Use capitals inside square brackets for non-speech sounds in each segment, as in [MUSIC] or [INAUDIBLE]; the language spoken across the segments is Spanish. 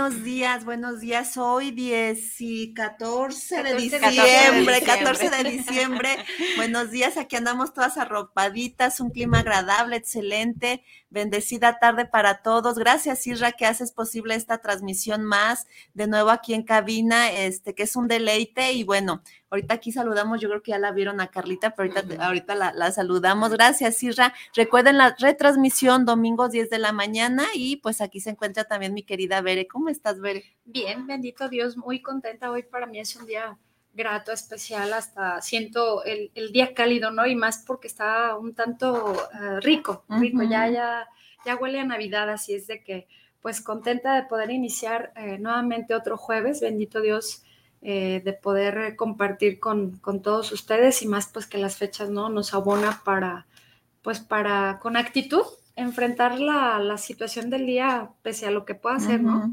buenos días, buenos días. Hoy 10 y 14 de diciembre, 14 de diciembre. buenos días, aquí andamos todas arropaditas, un clima agradable, excelente. Bendecida tarde para todos. Gracias, Isra, que haces posible esta transmisión más de nuevo aquí en cabina, este, que es un deleite. Y bueno, ahorita aquí saludamos, yo creo que ya la vieron a Carlita, pero ahorita, ahorita la, la, saludamos. Gracias, Isra. Recuerden la retransmisión domingos 10 de la mañana y pues aquí se encuentra también mi querida Bere. ¿Cómo estás, Bere? Bien, bendito Dios, muy contenta hoy. Para mí es un día grato, especial, hasta siento el, día cálido, ¿no? Y más porque está un tanto eh, rico, rico, ya, ya, ya huele a Navidad, así es de que, pues contenta de poder iniciar eh, nuevamente otro jueves, bendito Dios, eh, de poder compartir con, con, todos ustedes y más pues que las fechas, ¿no? Nos abona para, pues para, con actitud, enfrentar la, la, situación del día pese a lo que pueda ser, ¿no?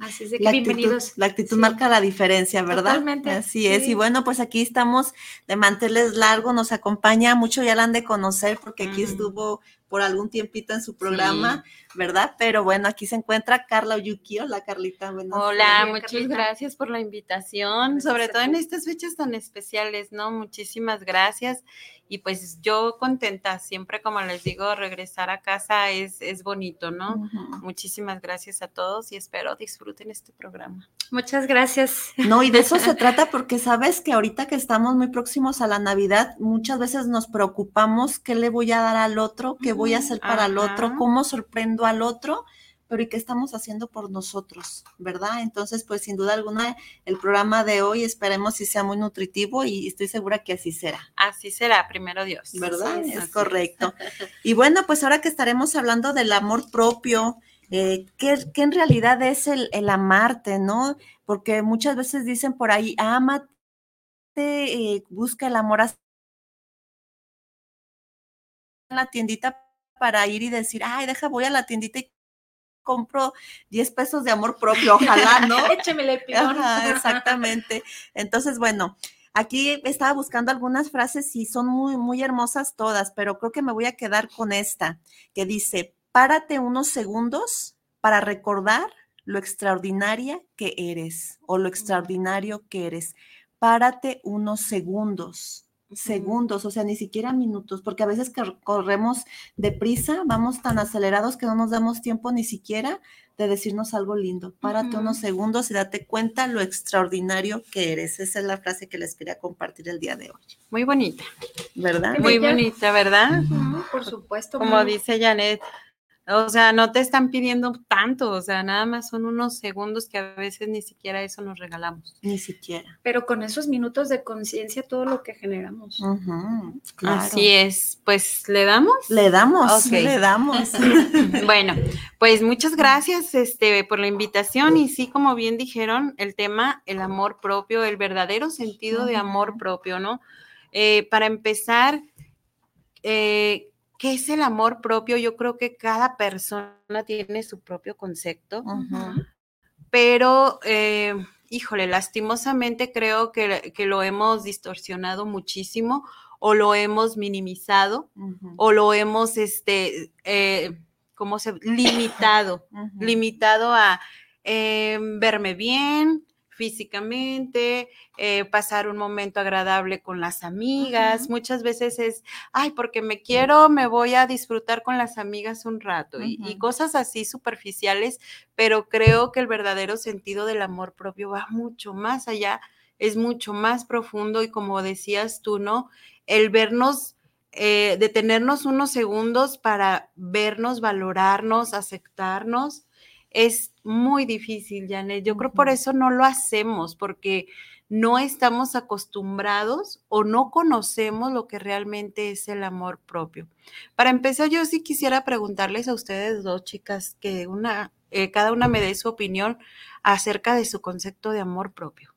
Así es de que bienvenidos. la actitud marca la diferencia, ¿verdad? Totalmente. Así es. Y bueno, pues aquí estamos de manteles largo, nos acompaña mucho, ya la han de conocer porque aquí estuvo por algún tiempito en su programa, ¿verdad? Pero bueno, aquí se encuentra Carla Oyuki. Hola, Carlita. Hola, muchas gracias por la invitación, sobre todo en estas fechas tan especiales, ¿no? Muchísimas gracias. Y pues yo contenta, siempre como les digo, regresar a casa es, es bonito, ¿no? Muchísimas gracias a todos y espero disfruten este programa. Muchas gracias. No, y de eso se trata porque sabes que ahorita que estamos muy próximos a la Navidad, muchas veces nos preocupamos qué le voy a dar al otro, qué voy a hacer para el otro, cómo sorprendo al otro pero ¿y qué estamos haciendo por nosotros? ¿Verdad? Entonces, pues sin duda alguna, el programa de hoy esperemos si sea muy nutritivo y estoy segura que así será. Así será, primero Dios. ¿Verdad? es, correcto. [LAUGHS] Y bueno, pues ahora que estaremos hablando del amor propio, eh, ¿qué, en realidad es el, el, amarte, no? Porque muchas veces dicen por ahí, ámate, eh, busca el amor en la tiendita para ir y decir, ay, deja, voy a la tiendita y compro 10 pesos de amor propio, ojalá, ¿no? [LAUGHS] Échemele exactamente. Entonces, bueno, aquí estaba buscando algunas frases y son muy, muy hermosas todas, pero creo que me voy a quedar con esta, que dice, párate unos segundos para recordar lo extraordinaria que eres o lo extraordinario que eres. Párate unos segundos segundos, o sea, ni siquiera minutos, porque a veces que corremos deprisa, vamos tan acelerados que no nos damos tiempo ni siquiera de decirnos algo lindo. Párate unos segundos y date cuenta lo extraordinario que eres. Esa es la frase que les quería compartir el día de hoy. Muy bonita. ¿Verdad? Muy bonita, ¿verdad? por supuesto. Como dice Janet, o sea, no te están pidiendo tanto, o sea, nada más son unos segundos que a veces ni siquiera eso nos regalamos. Ni siquiera. Pero con esos minutos de conciencia, todo lo que generamos. Así es. Pues, ¿le damos? Le damos, le damos. [LAUGHS] bueno, pues muchas gracias este, por la invitación y sí, como bien dijeron, el tema, el amor propio, el verdadero sentido de amor propio, ¿no? Eh, para empezar, eh, ¿Qué es el amor propio? Yo creo que cada persona tiene su propio concepto, pero, eh, híjole, lastimosamente creo que, lo hemos distorsionado muchísimo o lo hemos minimizado o lo hemos, este, eh, ¿cómo se? Limitado, limitado a em, verme bien, físicamente, eh, pasar un momento agradable con las amigas. Muchas veces es, ay, porque me quiero, me voy a disfrutar con las amigas un rato y, cosas así superficiales, pero creo que el verdadero sentido del amor propio va mucho más allá es mucho más profundo y como decías tú, ¿no? El vernos, eh, detenernos unos segundos para vernos, valorarnos, aceptarnos, es muy difícil, Janet. Yo creo por eso no lo hacemos, porque no estamos acostumbrados o no conocemos lo que realmente es el amor propio. Para empezar, yo sí quisiera preguntarles a ustedes dos chicas que una, eh, cada una me dé su opinión acerca de su concepto de amor propio.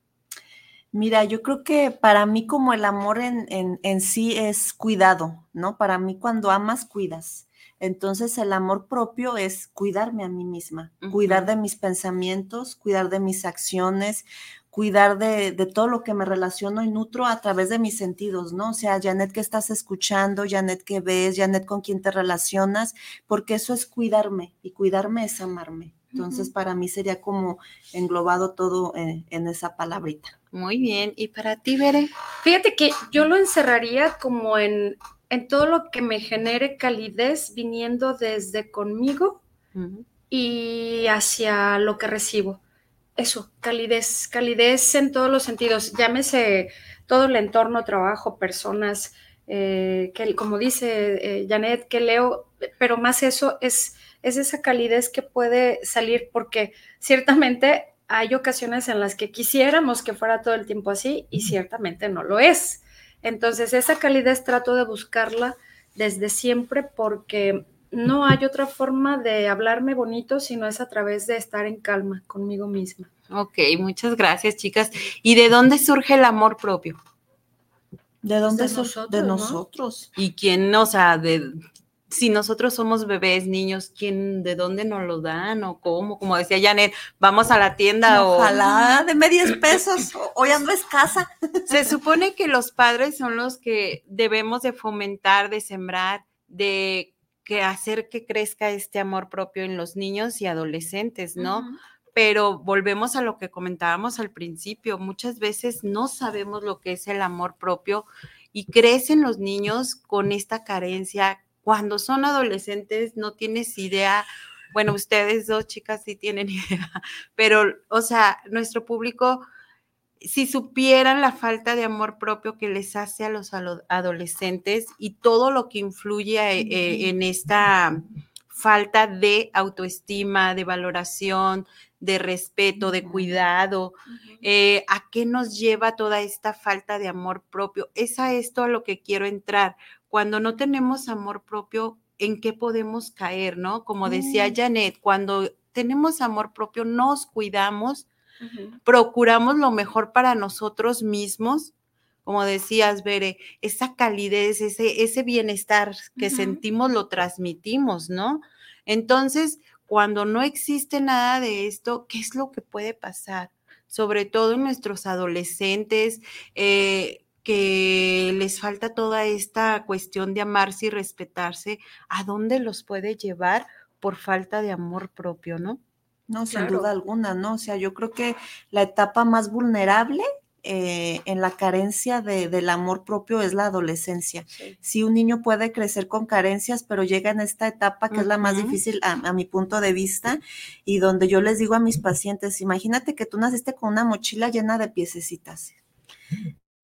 Mira, yo creo que para mí como el amor en, en, sí es cuidado, ¿no? Para mí cuando amas, cuidas. Entonces el amor propio es cuidarme a mí misma, cuidar de mis pensamientos, cuidar de mis acciones, cuidar de, todo lo que me relaciono y nutro a través de mis sentidos, ¿no? O sea, Janet que estás escuchando, Janet que ves, Janet con quien te relacionas, porque eso es cuidarme y cuidarme es amarme. Entonces, para mí sería como englobado todo en, en, esa palabrita. Muy bien. ¿Y para ti, Bere? Fíjate que yo lo encerraría como en, en todo lo que me genere calidez viniendo desde conmigo y hacia lo que recibo. Eso, calidez, calidez en todos los sentidos, llámese todo el entorno, trabajo, personas, eh, que como dice eh, Janet, que leo, pero más eso es, es esa calidez que puede salir porque ciertamente hay ocasiones en las que quisiéramos que fuera todo el tiempo así y ciertamente no lo es. Entonces, esa calidez trato de buscarla desde siempre porque no hay otra forma de hablarme bonito si no es a través de estar en calma conmigo misma. Ok, muchas gracias, chicas. ¿Y de dónde surge el amor propio? ¿De dónde de nosotros? De nosotros. ¿Y quién, o sea, de, si nosotros somos bebés, niños, ¿quién, de dónde nos lo dan o cómo? Como decía Janet, vamos a la tienda o... Ojalá, de 10 pesos, hoy ando escasa. Se supone que los padres son los que debemos de fomentar, de sembrar, de que hacer que crezca este amor propio en los niños y adolescentes, ¿no? Pero volvemos a lo que comentábamos al principio, muchas veces no sabemos lo que es el amor propio y crecen los niños con esta carencia. Cuando son adolescentes no tienes idea, bueno, ustedes dos chicas sí tienen [LAUGHS] idea, pero, o sea, nuestro público si supieran la falta de amor propio que les hace a los adolescentes y todo lo que influye eh, eh, en esta falta de autoestima, de valoración, de respeto, de cuidado, eh, a qué nos lleva toda esta falta de amor propio. Es a esto a lo que quiero entrar. Cuando no tenemos amor propio, ¿en qué podemos caer, no? Como decía mm. Janet, cuando tenemos amor propio, nos cuidamos, procuramos lo mejor para nosotros mismos, como decías, Bere, esa calidez, ese, ese bienestar que sentimos lo transmitimos, ¿no? Entonces, cuando no existe nada de esto, ¿qué es lo que puede pasar? Sobre todo en nuestros adolescentes, eh, que les falta toda esta cuestión de amarse y respetarse, ¿a dónde los puede llevar por falta de amor propio, no? No, sin duda alguna, ¿no? O sea, yo creo que la etapa más vulnerable eh, en la carencia de, del amor propio es la adolescencia. Si un niño puede crecer con carencias, pero llega en esta etapa que es la más difícil a, mi punto de vista y donde yo les digo a mis pacientes, imagínate que tú naciste con una mochila llena de piececitas,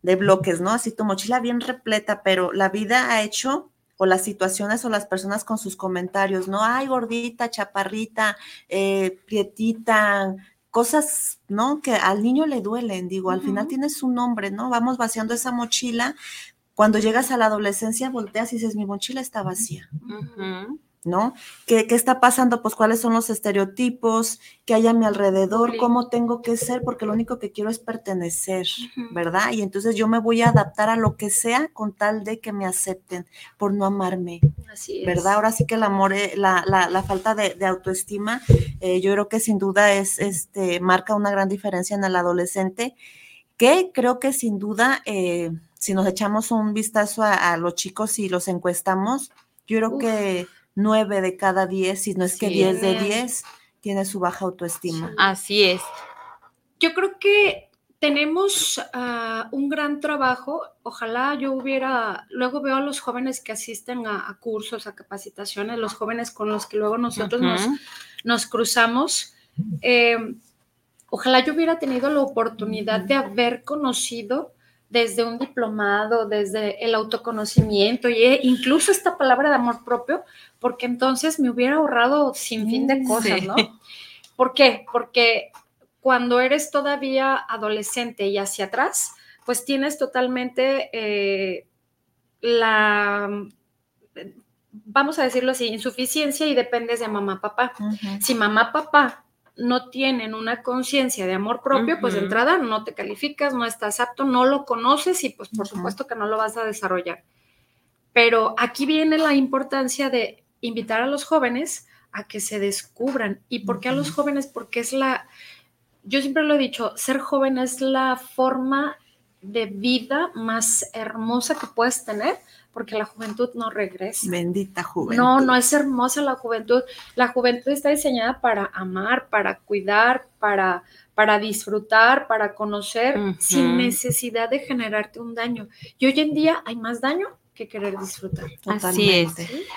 de bloques, ¿no? Así tu mochila bien repleta, pero la vida ha hecho o las situaciones o las personas con sus comentarios, ¿no? Ay, gordita, chaparrita, eh, prietita, cosas, ¿no? Que al niño le duelen, digo, al final tienes un nombre, ¿no? Vamos vaciando esa mochila. Cuando llegas a la adolescencia, volteas y dices, mi mochila está vacía. ¿No? ¿Qué, está pasando? Pues cuáles son los estereotipos que hay a mi alrededor, cómo tengo que ser, porque lo único que quiero es pertenecer, ¿verdad? Y entonces yo me voy a adaptar a lo que sea con tal de que me acepten por no amarme, Así es. ¿verdad? Ahora sí que el amor, eh, la, la, falta de, autoestima, eh, yo creo que sin duda es, este, marca una gran diferencia en el adolescente, que creo que sin duda, eh, si nos echamos un vistazo a, los chicos y los encuestamos, yo creo que 9 de cada 10, si no es que 10 de 10, tiene su baja autoestima. Así es. Yo creo que tenemos ah, un gran trabajo. Ojalá yo hubiera, luego veo a los jóvenes que asisten a, cursos, a capacitaciones, los jóvenes con los que luego nosotros nos, nos, cruzamos. Eh, ojalá yo hubiera tenido la oportunidad de haber conocido desde un diplomado, desde el autoconocimiento y e incluso esta palabra de amor propio, porque entonces me hubiera ahorrado sin fin de mm, cosas, ¿no? ¿Por qué? Porque cuando eres todavía adolescente y hacia atrás, pues tienes totalmente eh, la, vamos a decirlo así, insuficiencia y dependes de mamá, papá. Si mamá, papá no tienen una conciencia de amor propio, pues de entrada no te calificas, no estás apto, no lo conoces y pues por supuesto que no lo vas a desarrollar. Pero aquí viene la importancia de invitar a los jóvenes a que se descubran. ¿Y por qué a los jóvenes? Porque es la, yo siempre lo he dicho, ser joven es la forma de vida más hermosa que puedes tener, porque la juventud no regresa. Bendita juventud. No, no es hermosa la juventud. La juventud está diseñada para amar, para cuidar, para, para disfrutar, para conocer, sin necesidad de generarte un daño. Y hoy en día hay más daño que querer disfrutar. Así es.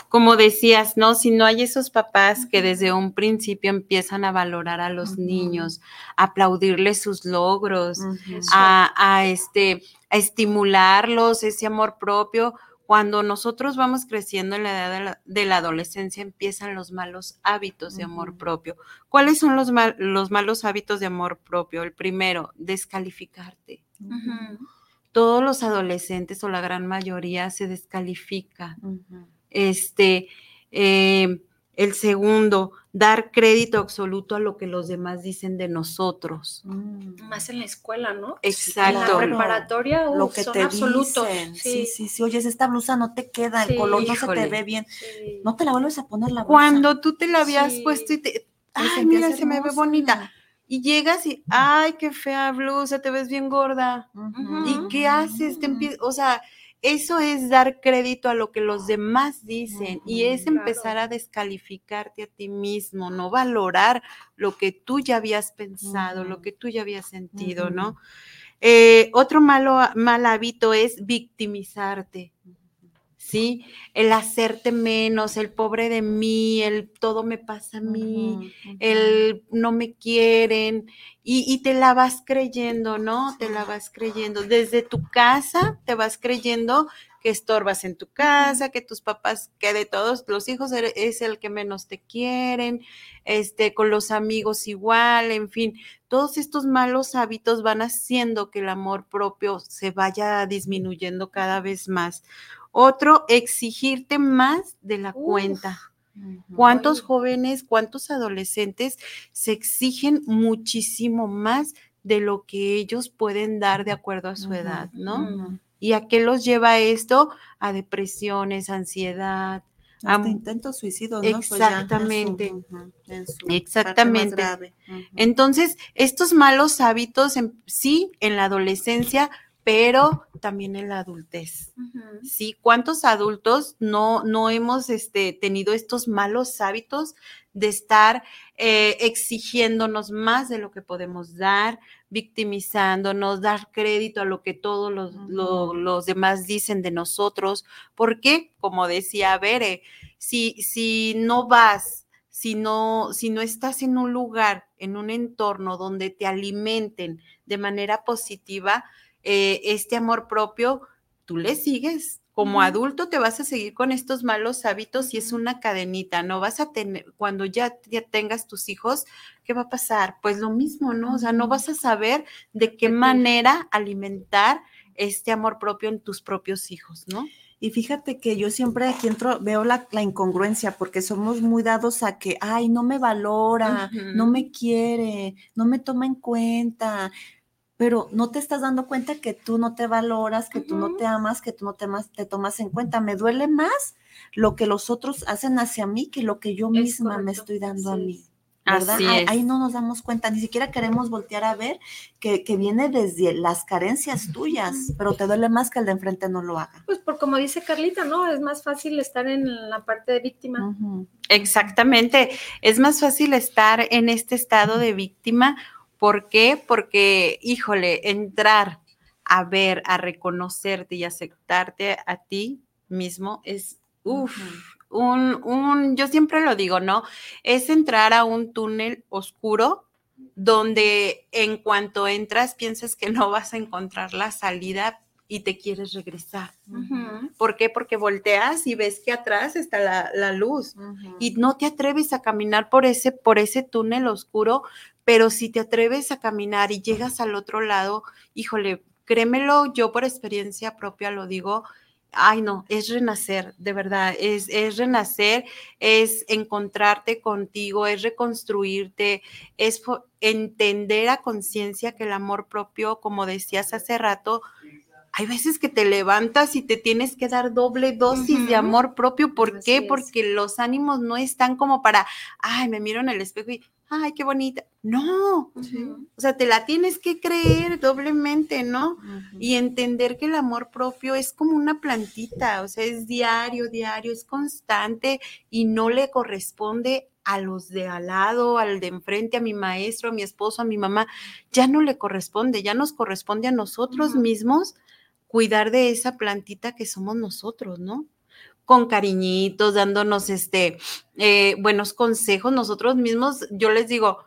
Como decías, ¿no? Si no hay esos papás que desde un principio empiezan a valorar a los niños, a aplaudirles sus logros, a, este, a estimularlos, ese amor propio, cuando nosotros vamos creciendo en la edad de la, adolescencia empiezan los malos hábitos de amor propio. ¿Cuáles son los, los malos hábitos de amor propio? El primero, descalificarte todos los adolescentes o la gran mayoría se descalifica. Este, eh, el segundo, dar crédito absoluto a lo que los demás dicen de nosotros. Mm. Más en la escuela, ¿no? Exacto. En la preparatoria, lo que te absolutos. Sí. sí, sí, Oyes, esta blusa no te queda, el color no se te ve bien. No te la vuelves a poner la blusa. Cuando tú te la habías puesto y te. Ay, mira, se me ve bonita y llegas y, ay, qué fea blusa, te ves bien gorda. ¿Y qué haces? Te o sea, eso es dar crédito a lo que los demás dicen y es empezar a descalificarte a ti mismo, no valorar lo que tú ya habías pensado, lo que tú ya habías sentido, ¿no? Eh, otro malo, mal hábito es victimizarte. ¿Sí? El hacerte menos, el pobre de mí, el todo me pasa a mí, el no me quieren, y, te la vas creyendo, ¿no? Te la vas creyendo. Desde tu casa te vas creyendo que estorbas en tu casa, que tus papás, que de todos los hijos es el que menos te quieren, este, con los amigos igual, en fin, todos estos malos hábitos van haciendo que el amor propio se vaya disminuyendo cada vez más. Otro, exigirte más de la cuenta. ¿Cuántos jóvenes, cuántos adolescentes se exigen muchísimo más de lo que ellos pueden dar de acuerdo a su edad, ¿no? ¿Y a qué los lleva esto? A depresiones, ansiedad. a intentos suicidios, ¿no? Pues exactamente. exactamente. Entonces, estos malos hábitos, sí, en la adolescencia pero también en la adultez. ¿Sí? ¿Cuántos adultos no, no hemos este, tenido estos malos hábitos de estar eh, exigiéndonos más de lo que podemos dar, victimizándonos, dar crédito a lo que todos los, los demás dicen de nosotros? Porque, como decía Bere, si, si no vas si no, si no estás en un lugar, en un entorno donde te alimenten de manera positiva, eh, este amor propio, tú le sigues. Como adulto te vas a seguir con estos malos hábitos y es una cadenita, no vas a tener, cuando ya, ya tengas tus hijos, ¿qué va a pasar? Pues lo mismo, ¿no? O sea, no vas a saber de qué manera alimentar este amor propio en tus propios hijos, ¿no? Y fíjate que yo siempre aquí entro, veo la, incongruencia, porque somos muy dados a que, ay, no me valora, no me quiere, no me toma en cuenta pero no te estás dando cuenta que tú no te valoras, que tú no te amas, que tú no te, te tomas en cuenta. Me duele más lo que los otros hacen hacia mí que lo que yo misma me estoy dando a mí. ¿verdad? Ahí, no nos damos cuenta, ni siquiera queremos voltear a ver que, viene desde las carencias tuyas, pero te duele más que el de enfrente no lo haga. Pues por como dice Carlita, ¿no? Es más fácil estar en la parte de víctima. Exactamente, es más fácil estar en este estado de víctima ¿Por qué? Porque, híjole, entrar a ver, a reconocerte y aceptarte a ti mismo es, uff, un, un, yo siempre lo digo, ¿no? Es entrar a un túnel oscuro donde en cuanto entras piensas que no vas a encontrar la salida y te quieres regresar. ¿Por qué? Porque volteas y ves que atrás está la, luz y no te atreves a caminar por ese, por ese túnel oscuro, pero si te atreves a caminar y llegas al otro lado, híjole, créemelo, yo por experiencia propia lo digo, ay no, es renacer, de verdad, es, es renacer, es encontrarte contigo, es reconstruirte, es entender a conciencia que el amor propio, como decías hace rato, hay veces que te levantas y te tienes que dar doble dosis de amor propio. ¿Por qué? Porque los ánimos no están como para, ay, me miro en el espejo y, ay, qué bonita. No, o sea, te la tienes que creer doblemente, ¿no? Y entender que el amor propio es como una plantita, o sea, es diario, diario, es constante y no le corresponde a los de al lado, al de enfrente, a mi maestro, a mi esposo, a mi mamá, ya no le corresponde, ya nos corresponde a nosotros mismos cuidar de esa plantita que somos nosotros, ¿no? Con cariñitos, dándonos este eh, buenos consejos nosotros mismos. Yo les digo,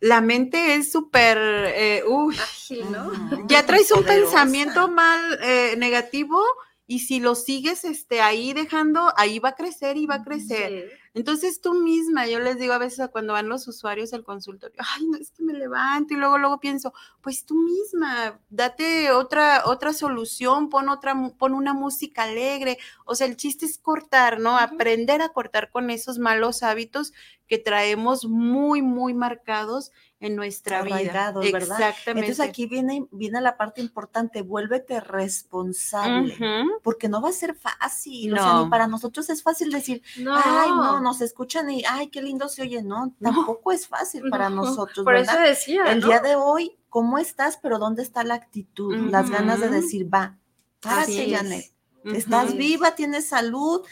la mente es súper eh, ágil, ¿no? Ya traes un pensamiento mal eh, negativo y si lo sigues este, ahí dejando, ahí va a crecer y va a crecer. Entonces tú misma, yo les digo a veces cuando van los usuarios al consultorio, ay, no es que me levanto y luego luego pienso, pues tú misma, date otra otra solución, pon otra pon una música alegre, o sea, el chiste es cortar, ¿no? Aprender a cortar con esos malos hábitos que traemos muy muy marcados en nuestra vida. ¿verdad? Exactamente. Entonces aquí viene, viene la parte importante, vuélvete responsable, porque no va a ser fácil, no. o sea, ni para nosotros es fácil decir, ay, no, nos escuchan y, ay, qué lindo se oye, no, tampoco es fácil para nosotros. Por eso decía. El día de hoy, ¿cómo estás? Pero ¿dónde está la actitud? Las ganas de decir, va, párate, Janet, estás viva, tienes salud,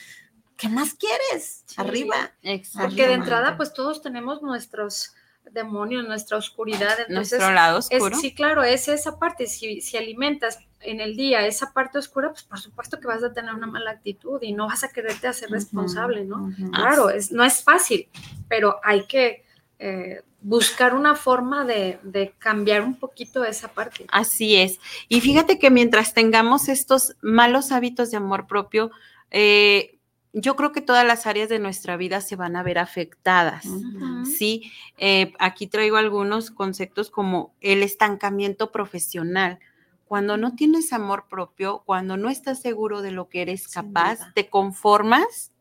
¿qué más quieres? Arriba. Exacto. Porque de entrada, pues todos tenemos nuestros demonio, nuestra oscuridad. Nuestro lado oscuro. sí, claro, es esa parte. Si, si alimentas en el día esa parte oscura, pues por supuesto que vas a tener una mala actitud y no vas a quererte hacer responsable, ¿no? Claro, es, no es fácil, pero hay que eh, buscar una forma de, de, cambiar un poquito esa parte. Así es. Y fíjate que mientras tengamos estos malos hábitos de amor propio, eh, yo creo que todas las áreas de nuestra vida se van a ver afectadas, ¿sí? Eh, aquí traigo algunos conceptos como el estancamiento profesional. Cuando no tienes amor propio, cuando no estás seguro de lo que eres capaz, te conformas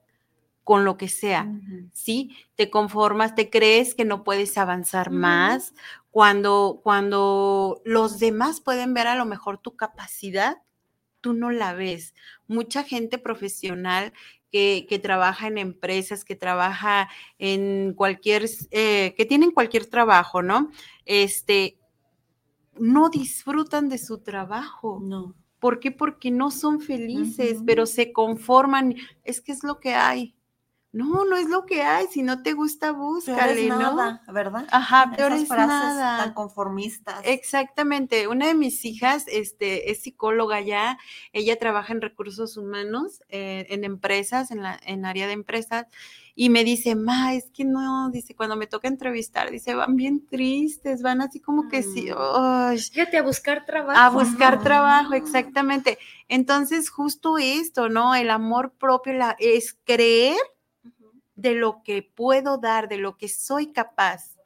con lo que sea, ¿sí? Te conformas, te crees que no puedes avanzar más. Cuando, cuando los demás pueden ver a lo mejor tu capacidad, tú no la ves. Mucha gente profesional que, trabaja en empresas, que trabaja en cualquier, eh, que tienen cualquier trabajo, ¿no? Este, no disfrutan de su trabajo. No. ¿Por qué? Porque no son felices, pero se conforman. Es que es lo que hay. No, no es lo que hay. Si no te gusta, búscale, ¿no? Nada, ¿verdad? Ajá, peor es nada. Tan conformistas. Exactamente. Una de mis hijas este, es psicóloga ya. Ella trabaja en recursos humanos, eh, en empresas, en la en área de empresas. Y me dice, ma, es que no, dice, cuando me toca entrevistar, dice, van bien tristes, van así como que sí. Mm. Fíjate, a buscar trabajo. A buscar trabajo, exactamente. Entonces, justo esto, ¿no? El amor propio la, es creer de lo que puedo dar, de lo que soy capaz,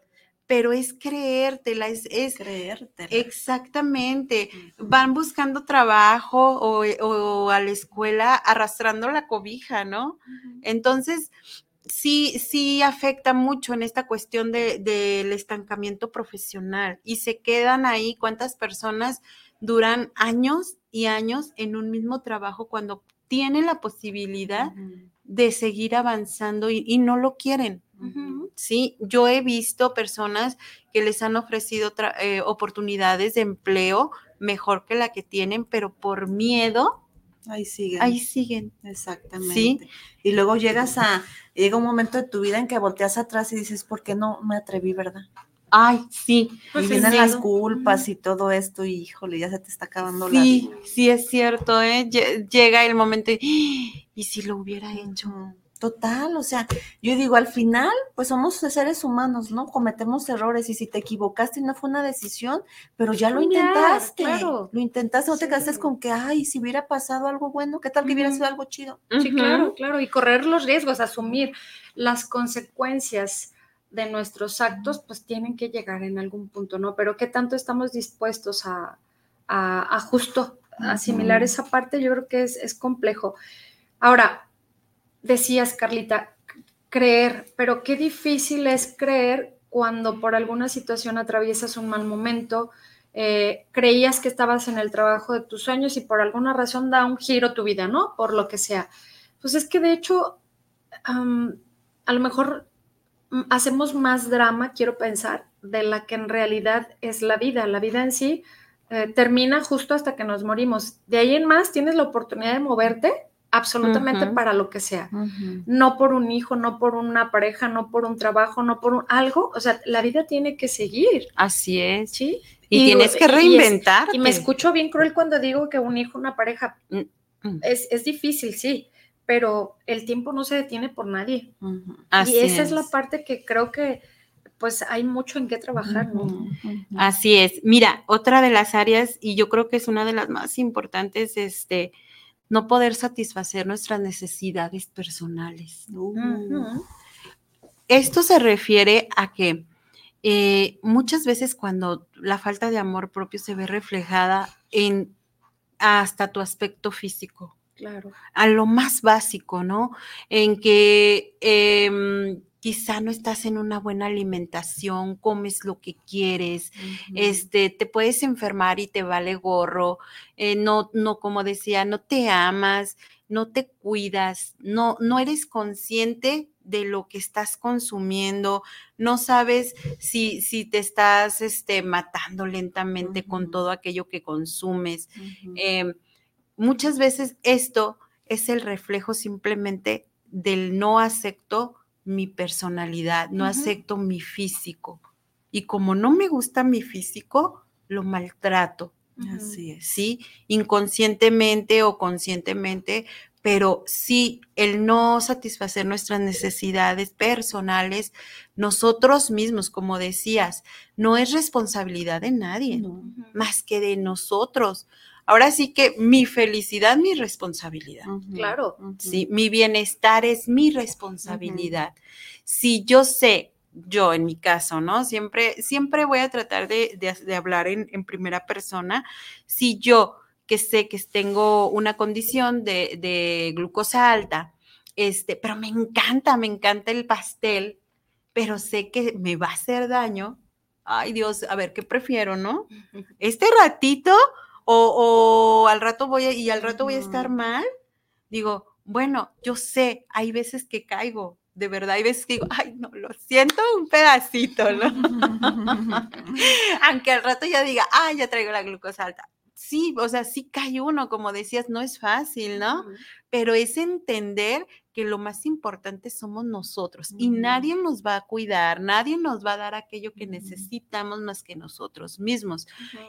pero es creértela, es, es creértela. Exactamente. Van buscando trabajo o, a la escuela arrastrando la cobija, ¿no? Entonces, sí, sí afecta mucho en esta cuestión del de, estancamiento profesional y se quedan ahí cuántas personas duran años y años en un mismo trabajo cuando tienen la posibilidad de seguir avanzando y, no lo quieren. Sí, yo he visto personas que les han ofrecido eh, oportunidades de empleo mejor que la que tienen, pero por miedo. Ahí siguen. Ahí siguen. Exactamente. ¿Sí? Y luego llegas a, llega un momento de tu vida en que volteas atrás y dices, ¿por qué no me atreví, verdad? Ay, sí. Pues y vienen las culpas y todo esto, y híjole, ya se te está acabando la vida. Sí, es cierto, ¿eh? Llega el momento y, ¿y si lo hubiera hecho? Total, o sea, yo digo, al final, pues somos seres humanos, ¿no? Cometemos errores y si te equivocaste no fue una decisión, pero ya lo intentaste, lo intentaste, no te quedaste con que, ay, si hubiera pasado algo bueno, ¿qué tal que hubiera sido algo chido? Sí, claro, claro, y correr los riesgos, asumir las consecuencias de nuestros actos, pues tienen que llegar en algún punto, ¿no? Pero ¿qué tanto estamos dispuestos a, a, justo asimilar esa parte? Yo creo que es, es complejo. Ahora, decías, Carlita, creer, pero qué difícil es creer cuando por alguna situación atraviesas un mal momento, eh, creías que estabas en el trabajo de tus sueños y por alguna razón da un giro tu vida, ¿no? Por lo que sea. Pues es que de hecho, a lo mejor hacemos más drama, quiero pensar, de la que en realidad es la vida. La vida en sí eh, termina justo hasta que nos morimos. De ahí en más tienes la oportunidad de moverte absolutamente para lo que sea. No por un hijo, no por una pareja, no por un trabajo, no por un, algo. O sea, la vida tiene que seguir. Así es. Sí. Y, tienes que reinventar. Y, me escucho bien cruel cuando digo que un hijo, una pareja, mm, mm. es, es, difícil, sí, pero el tiempo no se detiene por nadie. y esa es. la parte que creo que pues hay mucho en qué trabajar, ¿no? Así es. Mira, otra de las áreas, y yo creo que es una de las más importantes, este, no poder satisfacer nuestras necesidades personales. Esto se refiere a que eh, muchas veces cuando la falta de amor propio se ve reflejada en hasta tu aspecto físico. Claro. A lo más básico, ¿no? En que em, quizá no estás en una buena alimentación, comes lo que quieres, este, te puedes enfermar y te vale gorro, eh, no, no, como decía, no te amas, no te cuidas, no, no eres consciente de lo que estás consumiendo, no sabes si, si te estás este, matando lentamente con todo aquello que consumes. Muchas veces esto es el reflejo simplemente del no acepto mi personalidad, no acepto mi físico. Y como no me gusta mi físico, lo maltrato. Así es. Sí, inconscientemente o conscientemente, pero sí, el no satisfacer nuestras necesidades personales, nosotros mismos, como decías, no es responsabilidad de nadie, más que de nosotros. Ahora sí que mi felicidad, mi responsabilidad. Claro. Sí, mi bienestar es mi responsabilidad. Si yo sé, yo en mi caso, ¿no? Siempre, siempre voy a tratar de, hablar en, primera persona. Si yo que sé que tengo una condición de, de glucosa alta, este, pero me encanta, me encanta el pastel, pero sé que me va a hacer daño. Ay Dios, a ver, ¿qué prefiero, no? Este ratito o, al rato voy a, y al rato voy a estar mal, digo, bueno, yo sé, hay veces que caigo, de verdad, hay veces que digo, ay, no, lo siento un pedacito, ¿no? [LAUGHS] [LAUGHS] Aunque al rato ya diga, ay, ya traigo la glucosa alta. Sí, o sea, sí cae uno, como decías, no es fácil, ¿no? Pero es entender que lo más importante somos nosotros y nadie nos va a cuidar, nadie nos va a dar aquello que necesitamos más que nosotros mismos.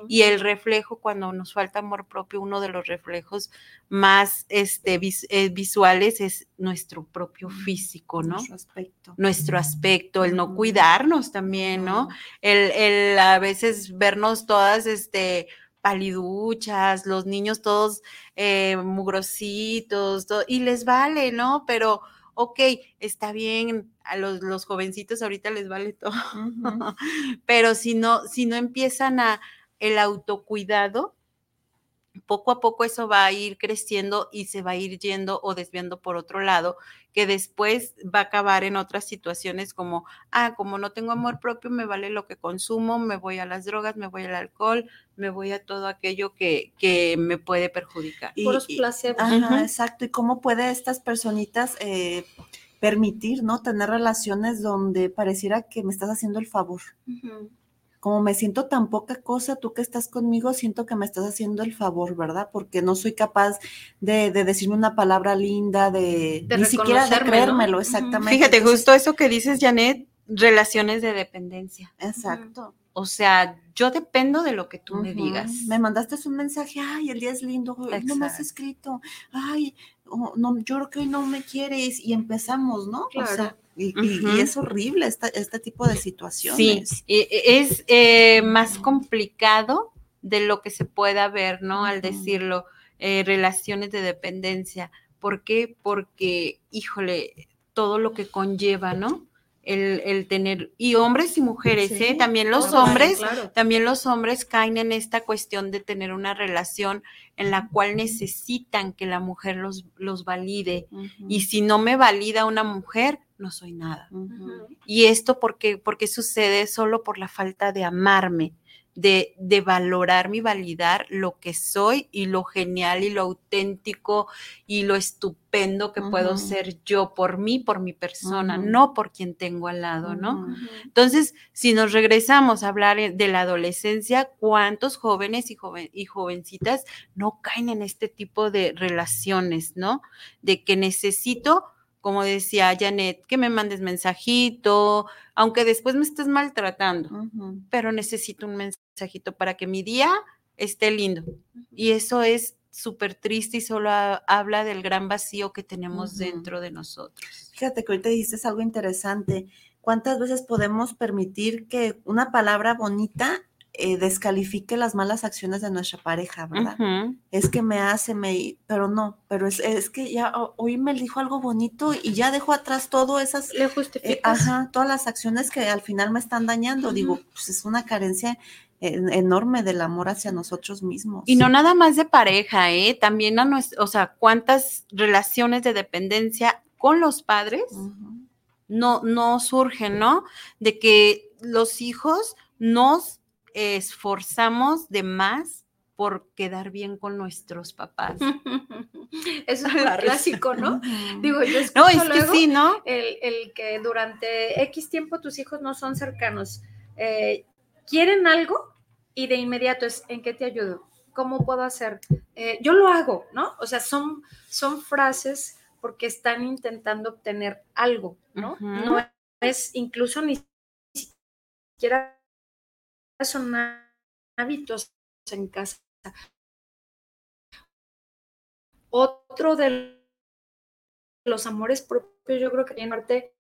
Y el reflejo, cuando nos falta amor propio, uno de los reflejos más este, eh, visuales es nuestro propio físico, ¿no? Nuestro aspecto. Nuestro aspecto, el no cuidarnos también, ¿no? El, el a veces vernos todas, este, paliduchas, los niños todos eh, mugrositos, y les vale, ¿no? Pero, ok, está bien, a los, los jovencitos ahorita les vale todo, [LAUGHS] pero si no, si no empiezan a el autocuidado, poco a poco eso va a ir creciendo y se va a ir yendo o desviando por otro lado, que después va a acabar en otras situaciones como, ah, como no tengo amor propio, me vale lo que consumo, me voy a las drogas, me voy al alcohol, me voy a todo aquello que, que me puede perjudicar. Y, Puros placebos. Exacto, y cómo puede estas personitas eh, permitir, ¿no? Tener relaciones donde pareciera que me estás haciendo el favor como me siento tan poca cosa, tú que estás conmigo, siento que me estás haciendo el favor, ¿verdad? Porque no soy capaz de, decirme una palabra linda, de, ni siquiera de creérmelo, exactamente. Fíjate, justo eso que dices, Janet, relaciones de dependencia. Exacto. O sea, yo dependo de lo que tú me digas. Me mandaste un mensaje, ay, el día es lindo, no me has escrito, ay, no, yo creo que hoy no me quieres y empezamos, ¿no? O sea, y, es horrible este tipo de situaciones. Sí, es eh, más complicado de lo que se pueda ver, ¿no? Al decirlo, eh, relaciones de dependencia. ¿Por qué? Porque, híjole, todo lo que conlleva, ¿no? El, tener, y hombres y mujeres, ¿eh? También los hombres, también los hombres caen en esta cuestión de tener una relación en la cual necesitan que la mujer los, los valide. Y si no me valida una mujer, no soy nada. Y esto porque, porque sucede solo por la falta de amarme de, de, valorar y validar lo que soy y lo genial y lo auténtico y lo estupendo que puedo ser yo por mí, por mi persona, no por quien tengo al lado, ¿no? Entonces, si nos regresamos a hablar de la adolescencia, ¿cuántos jóvenes y, joven, y jovencitas no caen en este tipo de relaciones, ¿no? De que necesito como decía Janet, que me mandes mensajito, aunque después me estés maltratando, pero necesito un mensajito para que mi día esté lindo. Y eso es súper triste y solo habla del gran vacío que tenemos dentro de nosotros. Fíjate que ahorita dijiste algo interesante. ¿Cuántas veces podemos permitir que una palabra bonita eh, descalifique las malas acciones de nuestra pareja, ¿verdad? Es que me hace, me, pero no, pero es, es, que ya hoy me dijo algo bonito y ya dejo atrás todo esas, Le eh, ajá, todas las acciones que al final me están dañando. Digo, pues es una carencia enorme del amor hacia nosotros mismos. Y no nada más de pareja, ¿eh? También a nuestro, o sea, cuántas relaciones de dependencia con los padres no, no surgen, ¿no? De que los hijos nos esforzamos de más por quedar bien con nuestros papás. [LAUGHS] Eso es [LAUGHS] un clásico, ¿no? Digo, yo escucho no, es que sí, ¿no? El, que durante X tiempo tus hijos no son cercanos, eh, quieren algo y de inmediato es, ¿en qué te ayudo? ¿Cómo puedo hacer? Eh, yo lo hago, ¿no? O sea, son, son frases porque están intentando obtener algo, ¿no? No es incluso ni siquiera son hábitos en casa. Otro de los amores propios, yo creo que en parte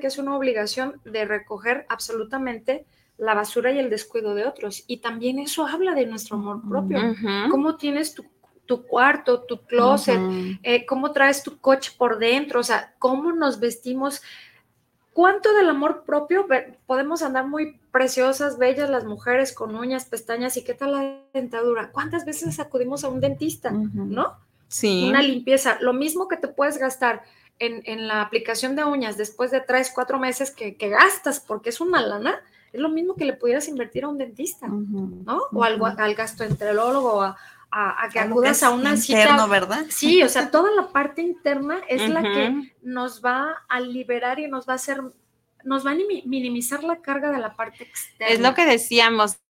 que es una obligación de recoger absolutamente la basura y el descuido de otros. Y también eso habla de nuestro amor propio. ¿Cómo tienes tu tu cuarto, tu closet, eh, cómo traes tu coche por dentro, o sea, cómo nos vestimos. ¿Cuánto del amor propio podemos andar muy preciosas, bellas las mujeres con uñas, pestañas y qué tal la dentadura? ¿Cuántas veces acudimos a un dentista, no? Sí. Una limpieza. Lo mismo que te puedes gastar en, la aplicación de uñas después de tres, cuatro meses que, gastas porque es una lana, es lo mismo que le pudieras invertir a un dentista, ¿no? O al, al gastroenterólogo o a, a, que acudas a una interno, ¿verdad? Sí, o sea, toda la parte interna es la que nos va a liberar y nos va a hacer, nos va a minimizar la carga de la parte externa. Es lo que decíamos,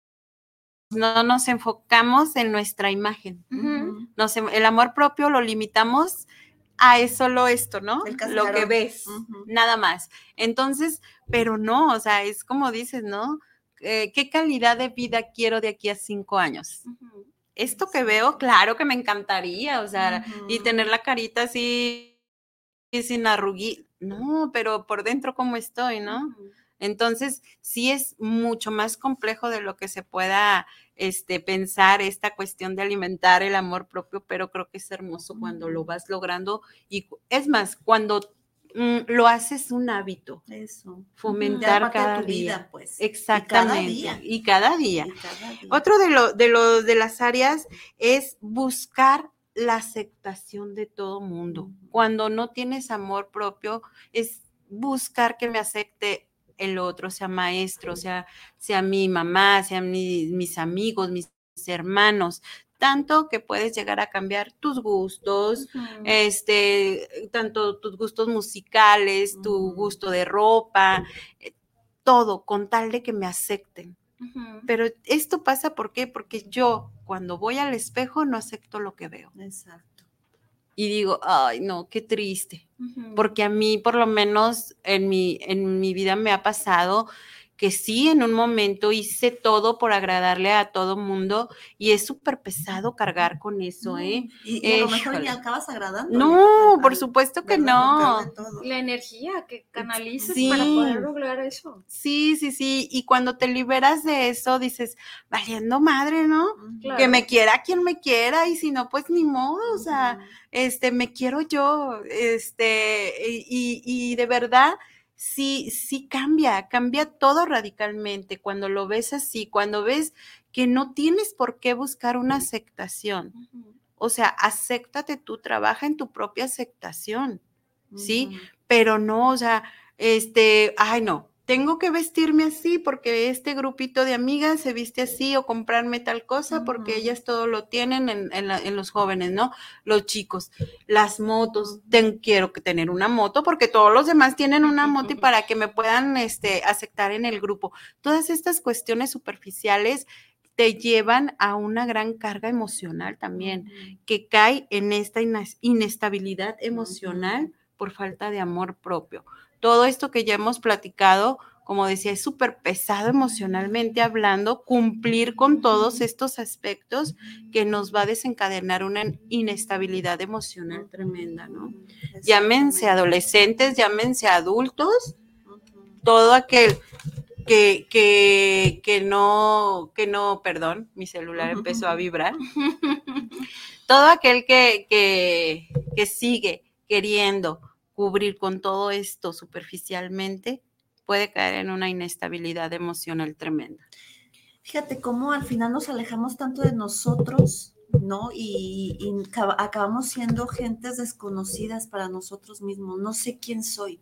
no nos enfocamos en nuestra imagen. el amor propio lo limitamos a es solo esto, ¿no? Lo que ves, nada más. Entonces, pero no, o sea, es como dices, ¿no? Eh, ¿Qué calidad de vida quiero de aquí a cinco años? Esto que veo, claro que me encantaría, o sea, y tener la carita así sin arruguí, no, pero por dentro cómo estoy, ¿no? Entonces, sí es mucho más complejo de lo que se pueda este, pensar esta cuestión de alimentar el amor propio, pero creo que es hermoso cuando lo vas logrando y es más, cuando Mm, lo haces un hábito. Eso. Fomentar cada día. pues. Exactamente. Y cada día. Otro de lo, de lo de las áreas es buscar la aceptación de todo mundo. Cuando no tienes amor propio, es buscar que me acepte el otro, sea maestro, sea, sea mi mamá, sean mis amigos, mis hermanos, tanto que puedes llegar a cambiar tus gustos, este, tanto tus gustos musicales, tu gusto de ropa, eh, todo, con tal de que me acepten. Pero esto pasa ¿por qué? Porque yo cuando voy al espejo no acepto lo que veo. Exacto. Y digo, ay, no, qué triste. Porque a mí, por lo menos en mi, en mi vida me ha pasado que sí, en un momento hice todo por agradarle a todo mundo y es súper pesado cargar con eso, ¿eh? Y, a lo mejor ni acabas agradando. No, por supuesto que no. La energía que canalices para poder lograr eso. Sí, sí, sí. Y cuando te liberas de eso, dices, valiendo madre, ¿no? Que me quiera quien me quiera y si no, pues ni modo, o sea, este, me quiero yo, este, y, y de verdad sí, sí cambia, cambia todo radicalmente cuando lo ves así, cuando ves que no tienes por qué buscar una aceptación. O sea, acéptate tú, trabaja en tu propia aceptación, ¿sí? Pero no, o sea, este, ay, no, tengo que vestirme así porque este grupito de amigas se viste así o comprarme tal cosa porque ellas todo lo tienen en, los jóvenes, ¿no? Los chicos, las motos, quiero que tener una moto porque todos los demás tienen una moto y para que me puedan este, aceptar en el grupo. Todas estas cuestiones superficiales te llevan a una gran carga emocional también, que cae en esta inestabilidad emocional por falta de amor propio todo esto que ya hemos platicado, como decía, es súper pesado emocionalmente hablando, cumplir con todos estos aspectos que nos va a desencadenar una inestabilidad emocional tremenda, ¿no? Llámense adolescentes, llámense adultos, todo aquel que, que, que no, que no, perdón, mi celular empezó a vibrar. [LAUGHS] todo aquel que, que, que sigue queriendo cubrir con todo esto superficialmente, puede caer en una inestabilidad emocional tremenda. Fíjate cómo al final nos alejamos tanto de nosotros, ¿no? Y, acabamos siendo gentes desconocidas para nosotros mismos. No sé quién soy,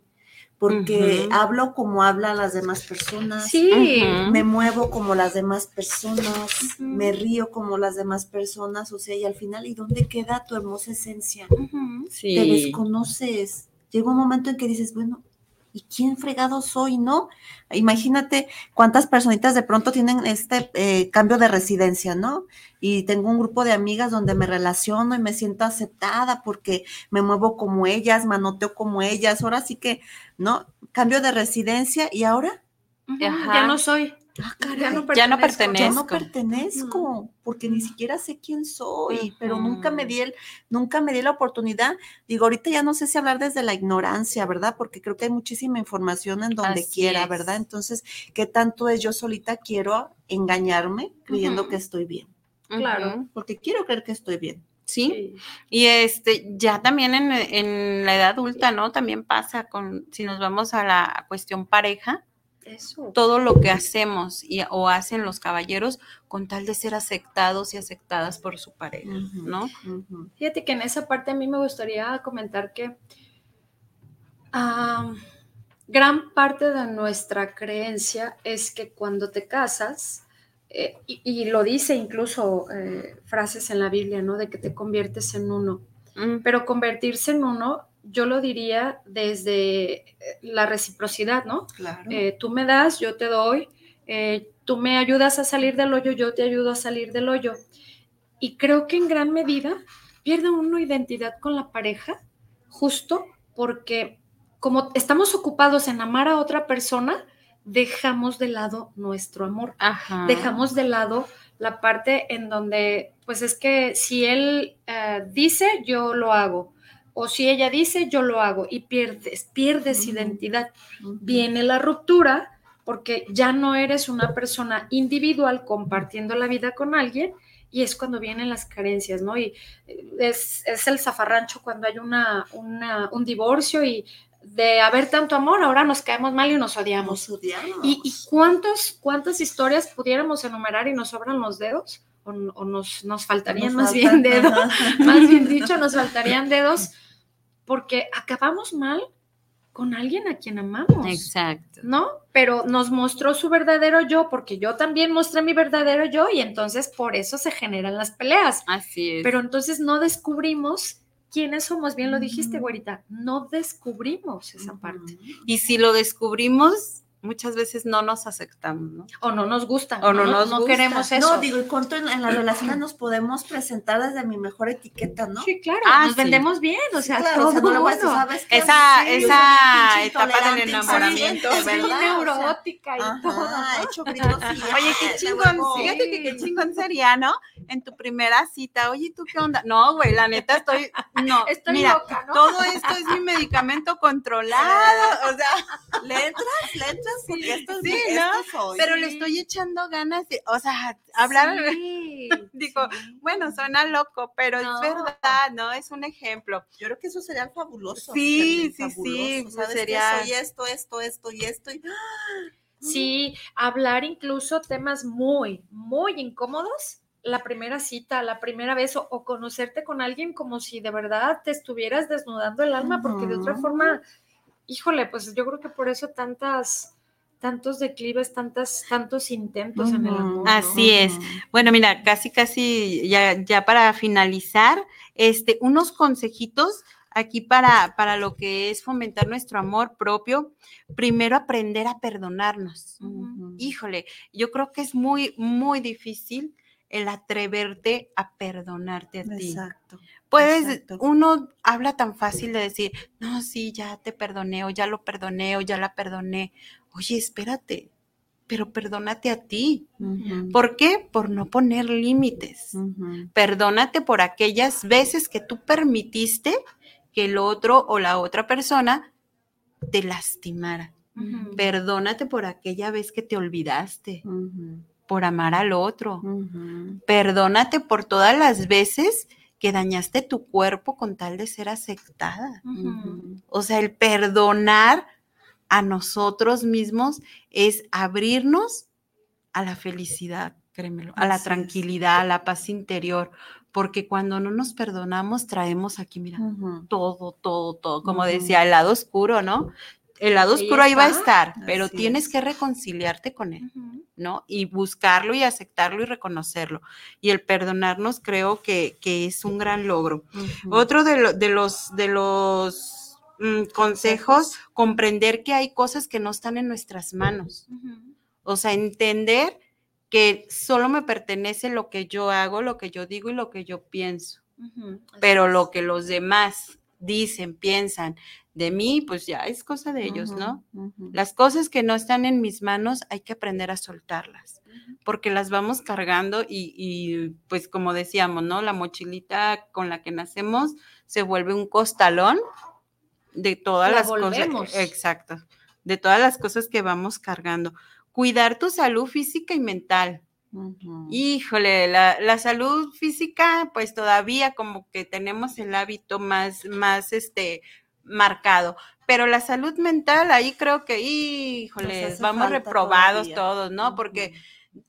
porque hablo como hablan las demás personas, sí. me muevo como las demás personas, me río como las demás personas, o sea, y al final, ¿y dónde queda tu hermosa esencia? sí. Te desconoces llega un momento en que dices, bueno, ¿y quién fregado soy, no? Imagínate cuántas personitas de pronto tienen este eh, cambio de residencia, ¿no? Y tengo un grupo de amigas donde me relaciono y me siento aceptada porque me muevo como ellas, manoteo como ellas, ahora sí que, ¿no? Cambio de residencia y ahora. Ya no soy. Ah, ya, no pertenezco, ya no pertenezco. porque ni siquiera sé quién soy, pero nunca me di el, nunca me di la oportunidad. Digo, ahorita ya no sé si hablar desde la ignorancia, ¿verdad? Porque creo que hay muchísima información en donde quiera, ¿verdad? Entonces, ¿qué tanto es yo solita quiero engañarme creyendo que estoy bien? Claro. Porque quiero creer que estoy bien. ¿sí? Y este, ya también en, en, la edad adulta, ¿no? También pasa con, si nos vamos a la cuestión pareja, todo lo que hacemos y, o hacen los caballeros con tal de ser aceptados y aceptadas por su pareja, ¿no? Fíjate que en esa parte a mí me gustaría comentar que gran parte de nuestra creencia es que cuando te casas, eh, y, lo dice incluso eh, frases en la Biblia, ¿no? De que te conviertes en uno. Pero convertirse en uno yo lo diría desde eh, la reciprocidad, ¿no? Claro. Eh, tú me das, yo te doy, eh, tú me ayudas a salir del hoyo, yo te ayudo a salir del hoyo. Y creo que en gran medida pierde uno identidad con la pareja, justo porque como estamos ocupados en amar a otra persona, dejamos de lado nuestro amor. Dejamos de lado la parte en donde, pues es que si él dice, yo lo hago o si ella dice, yo lo hago y pierdes, pierdes identidad. Viene la ruptura porque ya no eres una persona individual compartiendo la vida con alguien y es cuando vienen las carencias, ¿no? Y eh, es, el zafarrancho cuando hay una, un divorcio y de haber tanto amor, ahora nos caemos mal y nos odiamos. ¿Y, y cuántas historias pudiéramos enumerar y nos sobran los dedos? O, nos, nos, faltarían más bien dedos, [LAUGHS] más bien dicho, nos faltarían dedos porque acabamos mal con alguien a quien amamos. Exacto. ¿No? Pero nos mostró su verdadero yo, porque yo también mostré mi verdadero yo, y entonces por eso se generan las peleas. Así es. Pero entonces no descubrimos quiénes somos, bien lo dijiste, güerita, no descubrimos esa parte. Y si lo descubrimos, muchas veces no nos aceptamos, ¿no? O no nos gusta. O no, nos no queremos eso. No, digo, y cuánto en, en las relaciones nos podemos presentar desde mi mejor etiqueta, ¿no? Sí, claro, Ah, nos sí. vendemos bien, o sea, Claro, todo o sea, no mundo. ¿sabes qué? Esa- Sí, esa etapa del enamoramiento, sí, Soy ¿verdad? neurótica y O sea, todo. hecho gritos y Oye, qué chingón, fíjate que qué chingón sería, ¿no? En tu primera cita, oye, ¿tú qué onda? No, güey, la neta estoy, no, [LAUGHS] Estoy mira, loca, ¿no? todo esto es mi medicamento controlado, o sea, Le entras, le entras porque esto es Sí, mi- ¿no? esto soy. pero le estoy echando ganas de, o sea, hablar, Sí, [LAUGHS] digo, sí. bueno, suena loco, pero No. es verdad, ¿no? Es un ejemplo. Yo creo que eso sería fabuloso. Sí, sí, sí, fabuloso. ¿Sabes qué? sería- Soy esto, esto, esto y esto. y- [GASPS] Sí, hablar incluso temas muy, muy incómodos. La primera cita, la primera vez, o, o conocerte con alguien como si de verdad te estuvieras desnudando el alma, porque de otra forma, híjole, pues yo creo que por eso tantas, tantos declives, tantas, tantos intentos en el amor. ¿no? Así es. Bueno, mira, casi, casi ya, ya para finalizar, este, unos consejitos aquí para, para lo que es fomentar nuestro amor propio. Primero, aprender a perdonarnos. Híjole, yo creo que es muy, muy difícil el atreverte a perdonarte a ti. Exacto. Puedes, exacto. uno habla tan fácil de decir, no, sí, ya te perdoné, o ya lo perdoné, o ya la perdoné. Oye, espérate, pero perdónate a ti. ¿Por qué? Por no poner límites. Perdónate por aquellas veces que tú permitiste que el otro o la otra persona te lastimara. Perdónate por aquella vez que te olvidaste, por amar al otro. Perdónate por todas las veces que dañaste tu cuerpo con tal de ser aceptada. O sea, el perdonar a nosotros mismos es abrirnos a la felicidad, créemelo, a la Así es. tranquilidad, a la paz interior, porque cuando no nos perdonamos traemos aquí, mira, Ujú. todo, todo, todo, como decía, el lado oscuro, ¿no? El lado oscuro ahí va a estar, pero Así tienes es. que reconciliarte con él. ¿no? Y buscarlo y aceptarlo y reconocerlo. Y el perdonarnos creo que, que es un gran logro. Otro de, lo- de los, de los mm, consejos, comprender que hay cosas que no están en nuestras manos. Ujú. O sea, entender que solo me pertenece lo que yo hago, lo que yo digo y lo que yo pienso. Pero lo que los demás dicen, piensan de mí, pues ya es cosa de ellos, ¿no? Las cosas que no están en mis manos hay que aprender a soltarlas, porque las vamos cargando y, y, pues como decíamos, ¿no? La mochilita con la que nacemos se vuelve un costalón de todas La las volvemos. cosas. Exacto, de todas las cosas que vamos cargando. Cuidar tu salud física y mental. Ujú. Híjole, la, la salud física, pues todavía como que tenemos el hábito más, más este marcado. Pero la salud mental, ahí creo que, híjole, vamos reprobados todavía. todos, ¿no? Porque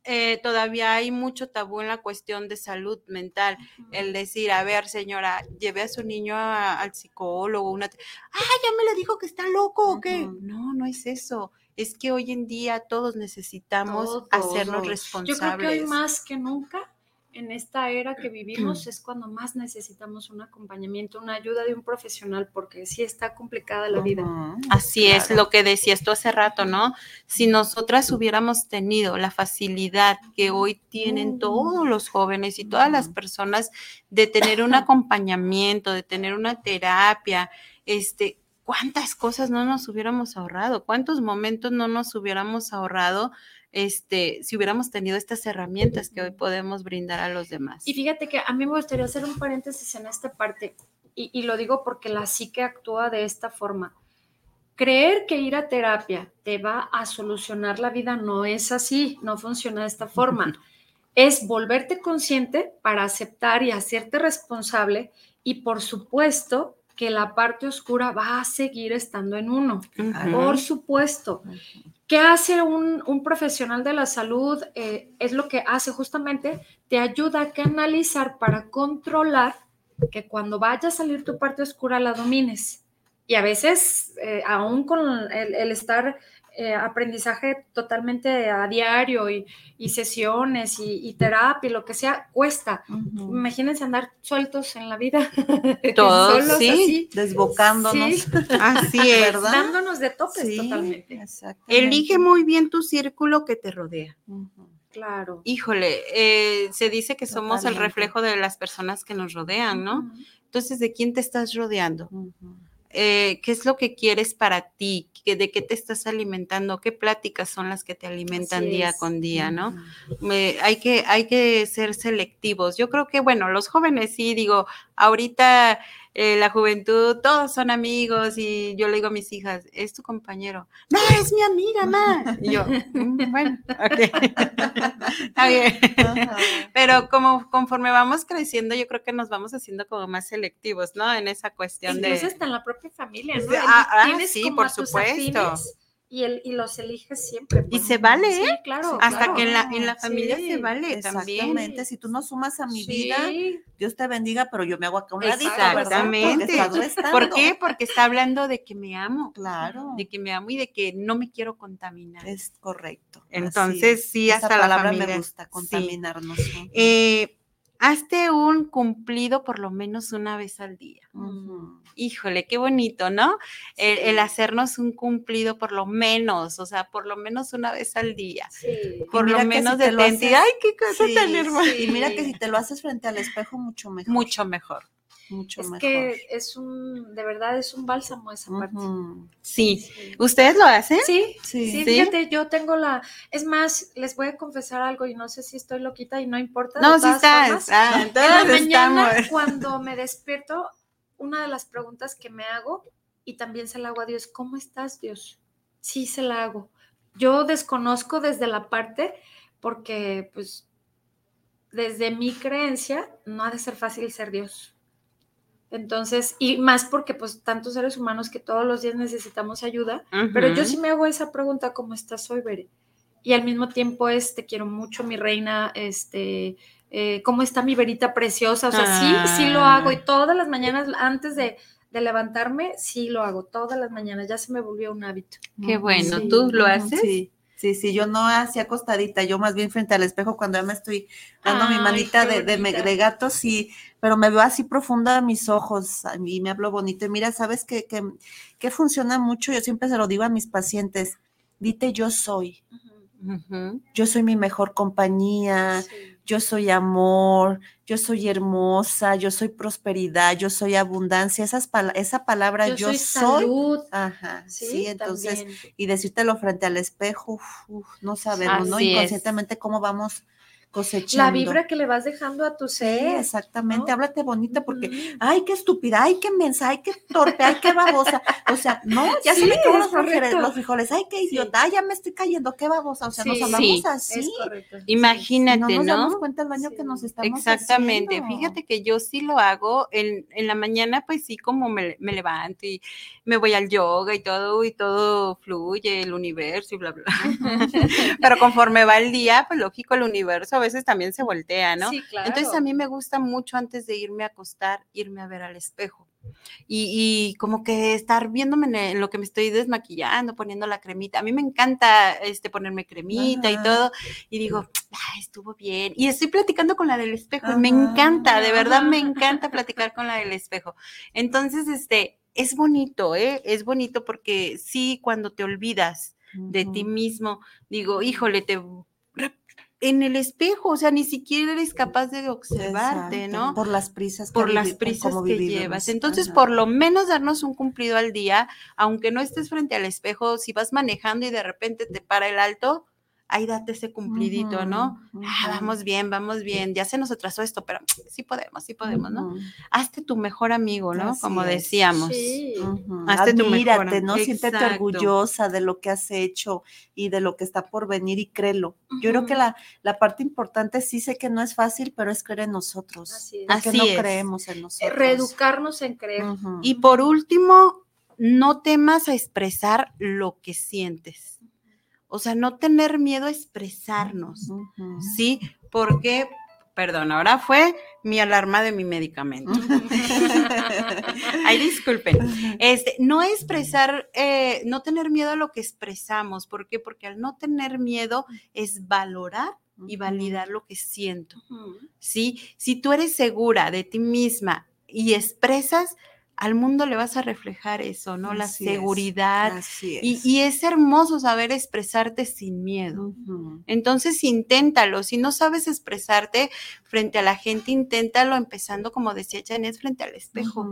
eh, todavía hay mucho tabú en la cuestión de salud mental. El decir, a ver, señora, lleve a su niño a- al psicólogo, una... Ah, ya me le dijo que está loco o qué. No, no es eso. Es que hoy en día todos necesitamos Todos. hacernos responsables. Yo creo que hoy más que nunca, en esta era que vivimos, [CLEARS THROAT] es cuando más necesitamos un acompañamiento, una ayuda de un profesional, porque sí está complicada la vida. Así es lo que decías tú hace rato, ¿no? Si nosotras hubiéramos tenido la facilidad que hoy tienen todos los jóvenes y todas las personas de tener un [LAUGHS] acompañamiento, de tener una terapia, este, cuántas cosas no nos hubiéramos ahorrado, cuántos momentos no nos hubiéramos ahorrado, este, si hubiéramos tenido estas herramientas que hoy podemos brindar a los demás. Y fíjate que a mí me gustaría hacer un paréntesis en esta parte, y, y lo digo porque la psique actúa de esta forma. Creer que ir a terapia te va a solucionar la vida no es así, no funciona de esta forma. [LAUGHS] Es volverte consciente para aceptar y hacerte responsable y por supuesto que la parte oscura va a seguir estando en uno. Por supuesto. ¿Qué hace un, un profesional de la salud? Eh, es lo que hace justamente, te ayuda a canalizar para controlar que cuando vaya a salir tu parte oscura la domines. Y a veces, eh, aún con el, estar eh, aprendizaje totalmente a diario y, sesiones y, terapia y lo que sea, cuesta. Imagínense andar sueltos en la vida. [LAUGHS] Todos, sí, desbocándonos. Así [LAUGHS] es. Dándonos de topes totalmente. Elige muy bien tu círculo que te rodea. Claro. Híjole, eh, se dice que somos el reflejo de las personas que nos rodean, ¿no? Entonces, ¿de quién te estás rodeando? Eh, qué es lo que quieres para ti, de qué te estás alimentando, qué pláticas son las que te alimentan día con día, ¿no? hay, que, hay que ser selectivos. Yo creo que, bueno, los jóvenes sí, digo, ahorita eh, la juventud, todos son amigos y yo le digo a mis hijas, es tu compañero. No, es mi amiga, ma. Y yo, mm, bueno, ok. [LAUGHS] Está bien. Pero como conforme vamos creciendo, yo creo que nos vamos haciendo como más selectivos, ¿no? En esa cuestión de... Incluso hasta en la propia familia, ¿no? Ah, ah sí, por supuesto y, el, y los eliges siempre. Y se vale, sí, ¿eh? claro. Hasta que en la, en la familia se vale también. Exactamente, si tú no sumas a mi vida, Dios te bendiga, pero yo me hago acá un ladito, Exactamente. ¿Por qué? Porque está hablando de que me amo. Claro. De que me amo y de que no me quiero contaminar. Es correcto. Entonces, sí, hasta la familia. me gusta, contaminarnos. Eh, hazte un cumplido por lo menos una vez al día. Híjole, qué bonito, ¿no? El, hacernos un cumplido por lo menos, o sea, por lo menos una vez al día. Sí. Por lo menos de identidad. Ay, qué cosa tan hermosa. Y mira que si [LAUGHS] te lo haces frente al espejo, mucho mejor. Mucho mejor mucho es mejor. que es un, de verdad es un bálsamo esa parte. Sí. ¿Ustedes lo hacen? Sí, sí, Fíjate, yo tengo la, es más, les voy a confesar algo y no sé si estoy loquita y no importa. No, sí estás. Ah, en la mañana, [LAUGHS] cuando me despierto, una de las preguntas que me hago, y también se la hago a Dios, ¿cómo estás, Dios? Sí, se la hago. Yo desconozco desde la parte, porque pues desde mi creencia no ha de ser fácil ser Dios. Entonces, y más porque pues tantos seres humanos que todos los días necesitamos ayuda, pero yo sí me hago esa pregunta, ¿cómo estás hoy, Bere? Y al mismo tiempo es, te quiero mucho, mi reina, este, eh, ¿cómo está mi verita preciosa? O sea, sí, sí lo hago y ah. todas las mañanas antes de, levantarme, sí lo hago, todas las mañanas, ya se me volvió un hábito. Qué bueno, ¿tú lo haces? Sí. Sí, sí, yo no hacía acostadita, yo más bien frente al espejo cuando ya me estoy dando mi manita de, de, gato, sí, pero me veo así profunda mis ojos y me hablo bonito. Y mira, ¿sabes qué, que, funciona mucho? Yo siempre se lo digo a mis pacientes, dite yo soy. Yo soy mi mejor compañía, yo soy amor, yo soy hermosa, yo soy prosperidad, yo soy abundancia, esas esa palabra yo, soy, salud. Ajá, sí, entonces, y decírtelo frente al espejo, no sabemos, ¿no? Inconscientemente cómo vamos cosechando. La vibra que le vas dejando a tu ser. exactamente, háblate bonito porque, ay, qué estúpida, ay, qué mensa, ay, qué torpe, ay, qué babosa. O sea, no, ya se me quedan los frijoles, los frijoles, ay, qué idiota, ay, ya me estoy cayendo, qué babosa. O sea, nos hablamos así. Es correcto. Imagínate, ¿no? Nos damos cuenta el baño que nos estamos Exactamente, fíjate que yo sí lo hago, en, en la mañana pues sí como me, me levanto y me voy al yoga y todo, y todo fluye, el universo y bla, bla. [LAUGHS] Pero conforme va el día, pues lógico, el universo veces también se voltea, ¿no? Sí, claro. Entonces a mí me gusta mucho antes de irme a acostar, irme a ver al espejo. Y, como que estar viéndome en, lo que me estoy desmaquillando, poniendo la cremita. A mí me encanta este, ponerme cremita y todo. Y digo, estuvo bien. Y estoy platicando con la del espejo. Me encanta, de verdad me [LAUGHS] encanta platicar con la del espejo. Entonces, este, es bonito, ¿eh? Es bonito porque sí, cuando te olvidas de ti mismo, digo, híjole, te en el espejo, o sea, ni siquiera eres capaz de observarte, ¿no? Por las prisas que por las prisas que llevas. Entonces, por lo menos darnos un cumplido al día, aunque no estés frente al espejo, si vas manejando y de repente te para el alto, ahí date ese cumplidito, ¿no? Ah, vamos bien, vamos bien, ya se nos atrasó esto, pero [TSK] sí podemos, sí podemos, ¿no? Hazte tu mejor amigo, ¿no? Como decíamos. Sí. Hazte tu mejor ¿no? Siéntete orgullosa de lo que has hecho y de lo que está por venir y créelo. Yo creo que la, la, parte importante sí sé que no es fácil, pero es creer en nosotros. Así es. no creemos en nosotros. Reeducarnos en creer. Y por último, no temas a expresar lo que sientes. O sea, no tener miedo a expresarnos, ¿sí? Porque perdón, ahora fue mi alarma de mi medicamento. [LAUGHS] Ay, disculpen. Este, no expresar, eh, no tener miedo a lo que expresamos. ¿Por qué? Porque al no tener miedo es valorar y validar lo que siento. ¿Sí? Si tú eres segura de ti misma y expresas, al mundo le vas a reflejar eso, ¿no? la seguridad. Y, es hermoso saber expresarte sin miedo. Entonces, inténtalo. Si no sabes expresarte frente a la gente, inténtalo empezando, como decía Janet, frente al espejo.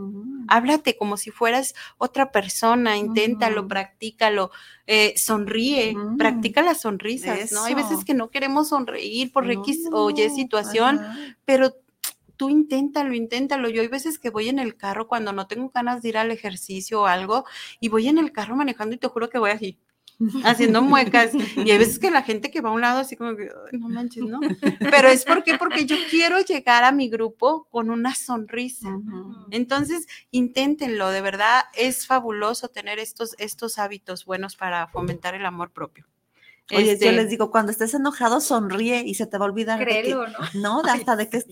Háblate como si fueras otra persona, inténtalo, practícalo, eh, sonríe, practica las sonrisas, ¿no? Hay veces que no queremos sonreír por X o Y situación, pero tú inténtalo, inténtalo. Yo hay veces que voy en el carro cuando no tengo ganas de ir al ejercicio o algo y voy en el carro manejando y te juro que voy así haciendo [LAUGHS] muecas y hay veces que la gente que va a un lado así como que no manches, ¿no? Pero es porque porque yo quiero llegar a mi grupo con una sonrisa. Entonces, inténtenlo, de verdad es fabuloso tener estos estos hábitos buenos para fomentar el amor propio. Oye, yo este les digo, cuando estés enojado, sonríe y se te va a olvidar. Créelo, ¿no? No, hasta de que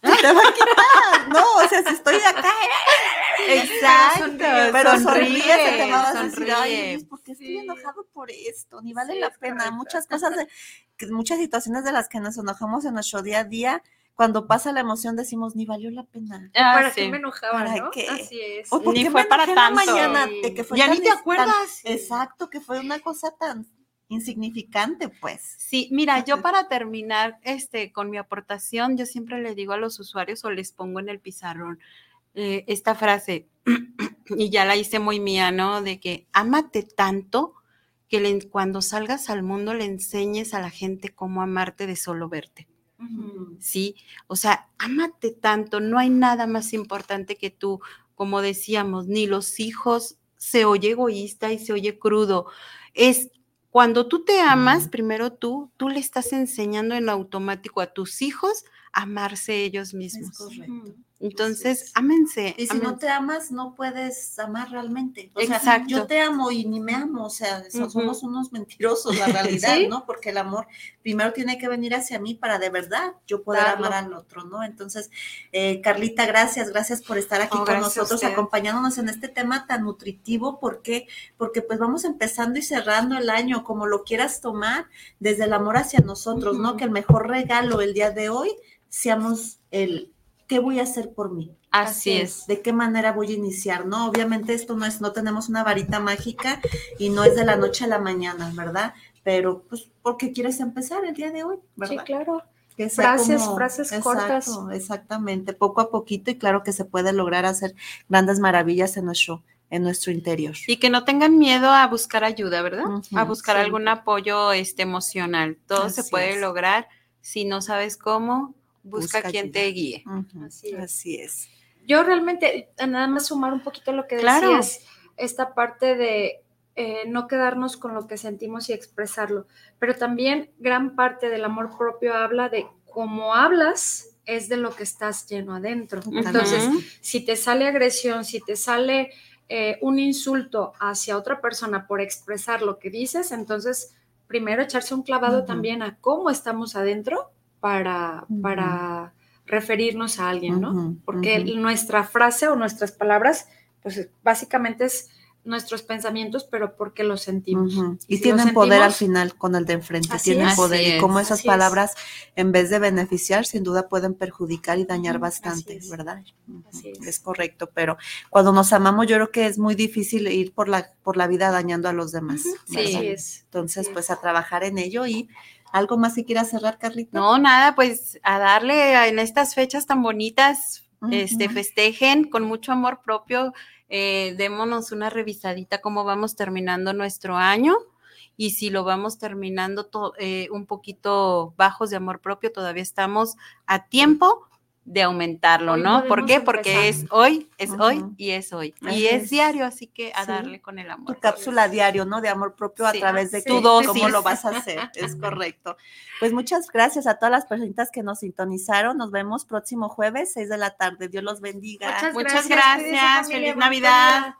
te va a quitar. [LAUGHS] No, o sea, si estoy acá. [LAUGHS] Exacto. Pero sonríe, se te va a decir, ay, ¿por qué estoy enojado por esto? Ni vale la pena. Muchas cosas, de, muchas situaciones de las que nos enojamos en nuestro día a día, cuando pasa la emoción decimos, ni valió la pena. Ah, ¿Para qué me enojaba, no? Qué? Así es. O ni fue para tanto. Mañana, que fue ya ni te acuerdas. exacto, que fue una cosa tan insignificante, pues. Sí, mira, yo para terminar este, con mi aportación, yo siempre le digo a los usuarios o les pongo en el pizarrón eh, esta frase, [CLEARS THROAT] y ya la hice muy mía, ¿no? De que ámate tanto que cuando salgas al mundo le enseñes a la gente cómo amarte de solo verte. Sí, o sea, ámate tanto, no hay nada más importante que tú, como decíamos, ni los hijos, se oye egoísta y se oye crudo, es cuando tú te amas, primero tú, tú le estás enseñando en automático a tus hijos a amarse ellos mismos. Es correcto. Entonces, ámense. Y si no te amas, no puedes amar realmente. O Exacto. Sea, yo te amo y ni me amo, o sea, somos unos mentirosos, la [LAUGHS] realidad, ¿no? Porque el amor primero tiene que venir hacia mí para de verdad yo poder amar al otro, ¿no? Entonces, eh, Carlita, gracias, gracias por estar aquí con nosotros, acompañándonos en este tema tan nutritivo. ¿Por qué? Porque pues vamos empezando y cerrando el año, como lo quieras tomar, desde el amor hacia nosotros, ¿no? Que el mejor regalo el día de hoy seamos el ¿qué voy a hacer por mí? Así, es. ¿De qué manera voy a iniciar? No, obviamente esto no es, no tenemos una varita mágica y no es de la noche a la mañana, ¿verdad? Pero, pues, ¿por qué quieres empezar el día de hoy? ¿verdad? Sí, claro. frases, frases cortas. Exactamente, poco a poquito y claro que se puede lograr hacer grandes maravillas en nuestro, en nuestro interior. Y que no tengan miedo a buscar ayuda, ¿verdad? a buscar algún apoyo este, emocional. Todo se puede lograr. Si no sabes cómo, busca, quien te guíe. Así, es. Yo realmente, nada más sumar un poquito lo que decías, esta parte de eh, no quedarnos con lo que sentimos y expresarlo, pero también gran parte del amor propio habla de cómo hablas es de lo que estás lleno adentro. Entonces, si te sale agresión, si te sale eh, un insulto hacia otra persona por expresar lo que dices, entonces primero echarse un clavado también a cómo estamos adentro para, para referirnos a alguien, ¿no? Porque nuestra frase o nuestras palabras, pues básicamente es nuestros pensamientos, pero porque los sentimos. Y tienen poder al final con el de enfrente, tienen poder. y como esas palabras, en vez de beneficiar, sin duda pueden perjudicar y dañar bastante, ¿verdad? es. correcto, pero cuando nos amamos, yo creo que es muy difícil ir por la, por la vida dañando a los demás. Sí, es. Entonces, pues a trabajar en ello y ¿Algo más que quieras cerrar, Carlita? No, nada, pues a darle en estas fechas tan bonitas, este, festejen con mucho amor propio, eh, démonos una revisadita cómo vamos terminando nuestro año y si lo vamos terminando eh, un poquito bajos de amor propio, todavía estamos a tiempo de aumentarlo, ¿no? ¿Por qué? Porque es hoy, es hoy y es hoy. y es, diario, así que a darle con el amor. Tu cápsula diario, ¿no? De amor propio a través de tu dosis. ¿Cómo lo vas a [LAUGHS] hacer? es correcto. Pues muchas gracias a todas las personas que nos sintonizaron. Nos vemos próximo jueves, 6 de la tarde. Dios los bendiga. Muchas, gracias. Feliz Navidad.